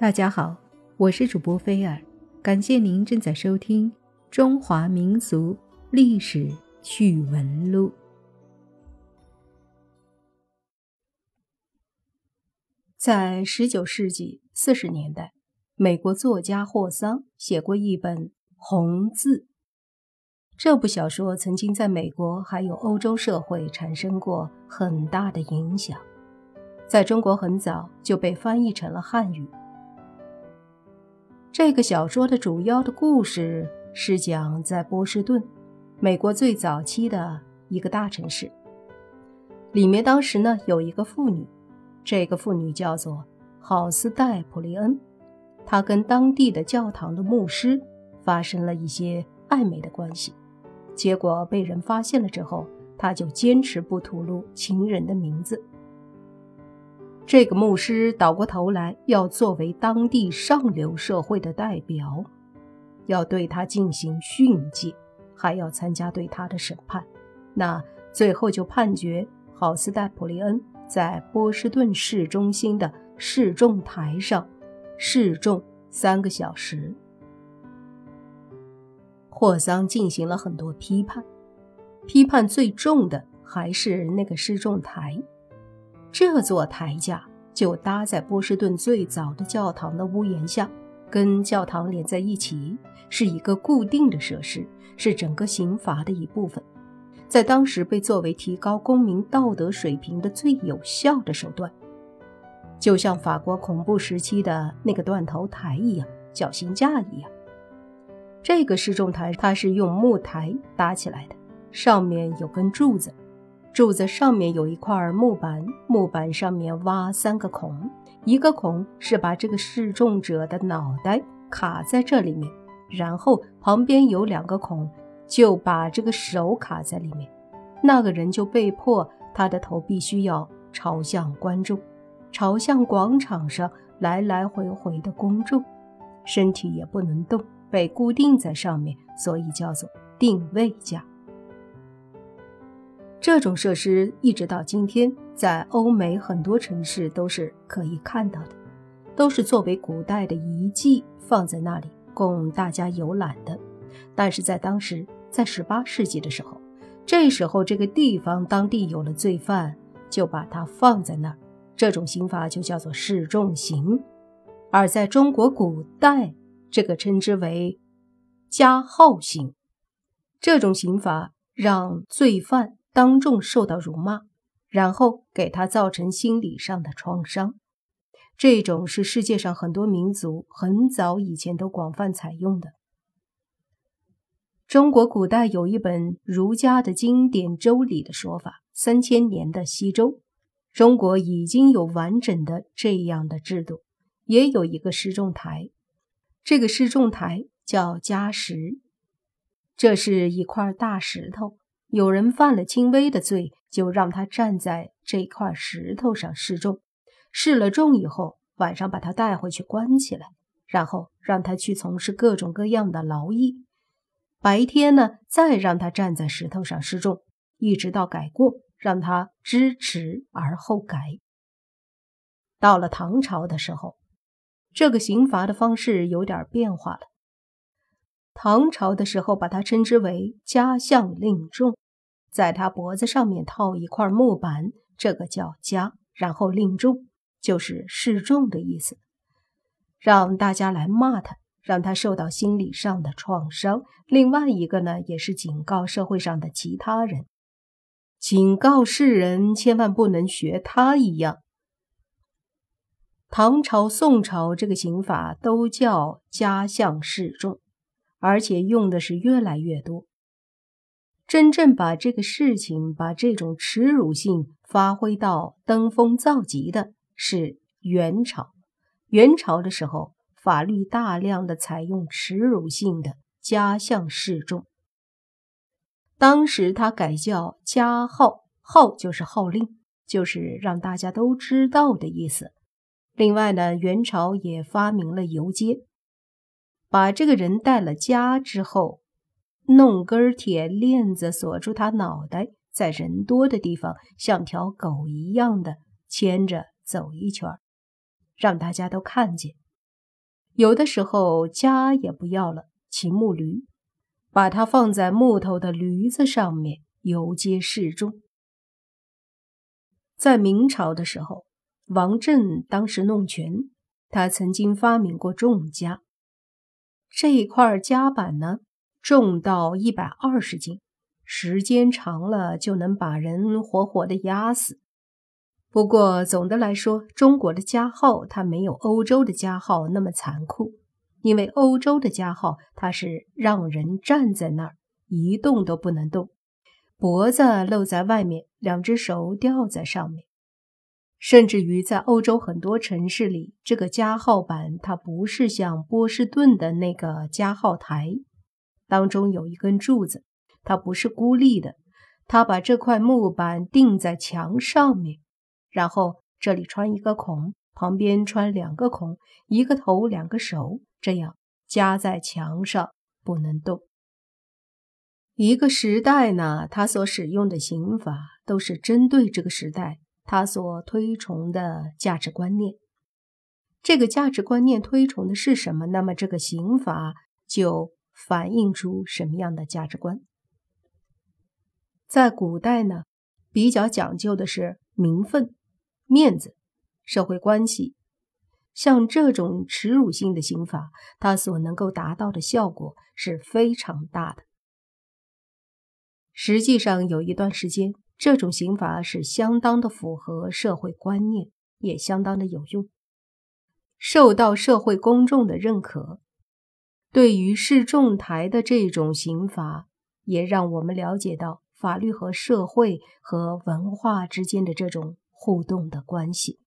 大家好，我是主播菲尔，感谢您正在收听《中华民族历史趣闻录》。在十九世纪四十年代，美国作家霍桑写过一本《红字》。这部小说曾经在美国还有欧洲社会产生过很大的影响，在中国很早就被翻译成了汉语。这个小说的主要的故事是讲在波士顿，美国最早期的一个大城市。里面当时呢有一个妇女，这个妇女叫做郝斯戴普利恩，她跟当地的教堂的牧师发生了一些暧昧的关系。结果被人发现了之后，他就坚持不吐露情人的名字。这个牧师倒过头来要作为当地上流社会的代表，要对他进行训诫，还要参加对他的审判。那最后就判决郝斯戴普利恩在波士顿市中心的示众台上示众三个小时。霍桑进行了很多批判，批判最重的还是那个示众台。这座台架就搭在波士顿最早的教堂的屋檐下，跟教堂连在一起，是一个固定的设施，是整个刑罚的一部分，在当时被作为提高公民道德水平的最有效的手段，就像法国恐怖时期的那个断头台一样，绞刑架一样。这个示众台，它是用木台搭起来的，上面有根柱子，柱子上面有一块木板，木板上面挖三个孔，一个孔是把这个示众者的脑袋卡在这里面，然后旁边有两个孔，就把这个手卡在里面，那个人就被迫他的头必须要朝向观众，朝向广场上来来回回的公众，身体也不能动。被固定在上面，所以叫做定位架。这种设施一直到今天，在欧美很多城市都是可以看到的，都是作为古代的遗迹放在那里供大家游览的。但是在当时，在十八世纪的时候，这时候这个地方当地有了罪犯，就把它放在那儿，这种刑罚就叫做示众刑。而在中国古代，这个称之为加号刑，这种刑罚让罪犯当众受到辱骂，然后给他造成心理上的创伤。这种是世界上很多民族很早以前都广泛采用的。中国古代有一本儒家的经典《周礼》的说法，三千年的西周，中国已经有完整的这样的制度，也有一个示众台。这个示众台叫家石，这是一块大石头。有人犯了轻微的罪，就让他站在这块石头上示众。示了众以后，晚上把他带回去关起来，然后让他去从事各种各样的劳役。白天呢，再让他站在石头上示众，一直到改过，让他知耻而后改。到了唐朝的时候。这个刑罚的方式有点变化了。唐朝的时候，把它称之为“枷相令众”，在他脖子上面套一块木板，这个叫“枷”，然后“令众”就是示众的意思，让大家来骂他，让他受到心理上的创伤。另外一个呢，也是警告社会上的其他人，警告世人千万不能学他一样。唐朝、宋朝这个刑法都叫加项示众，而且用的是越来越多。真正把这个事情、把这种耻辱性发挥到登峰造极的是元朝。元朝的时候，法律大量的采用耻辱性的加项示众。当时他改叫加号，号就是号令，就是让大家都知道的意思。另外呢，元朝也发明了游街，把这个人带了家之后，弄根铁链子锁住他脑袋，在人多的地方像条狗一样的牵着走一圈，让大家都看见，有的时候家也不要了，骑木驴，把它放在木头的驴子上面游街示众。在明朝的时候，王振当时弄权，他曾经发明过重家。这一块夹板呢，重到一百二十斤，时间长了就能把人活活的压死。不过总的来说，中国的加号它没有欧洲的加号那么残酷，因为欧洲的加号它是让人站在那儿一动都不能动。脖子露在外面，两只手吊在上面，甚至于在欧洲很多城市里，这个加号板它不是像波士顿的那个加号台，当中有一根柱子，它不是孤立的，它把这块木板钉在墙上面，然后这里穿一个孔，旁边穿两个孔，一个头两个手，这样夹在墙上不能动。一个时代呢，他所使用的刑法都是针对这个时代他所推崇的价值观念。这个价值观念推崇的是什么？那么这个刑法就反映出什么样的价值观？在古代呢，比较讲究的是名分、面子、社会关系。像这种耻辱性的刑法，它所能够达到的效果是非常大的。实际上，有一段时间，这种刑罚是相当的符合社会观念，也相当的有用，受到社会公众的认可。对于市仲台的这种刑罚，也让我们了解到法律和社会和文化之间的这种互动的关系。